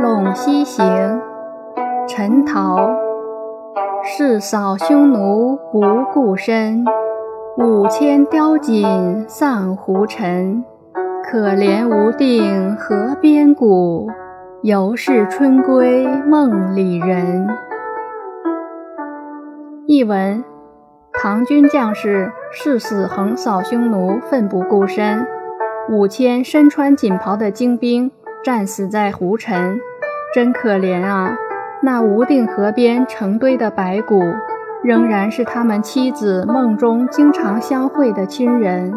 陇西行》陈陶。誓扫匈奴不顾身，五千雕锦丧胡尘。可怜无定河边骨，犹是春归梦里人。译文：唐军将士誓死横扫匈奴，奋不顾身。五千身穿锦袍的精兵战死在胡尘，真可怜啊！那无定河边成堆的白骨，仍然是他们妻子梦中经常相会的亲人。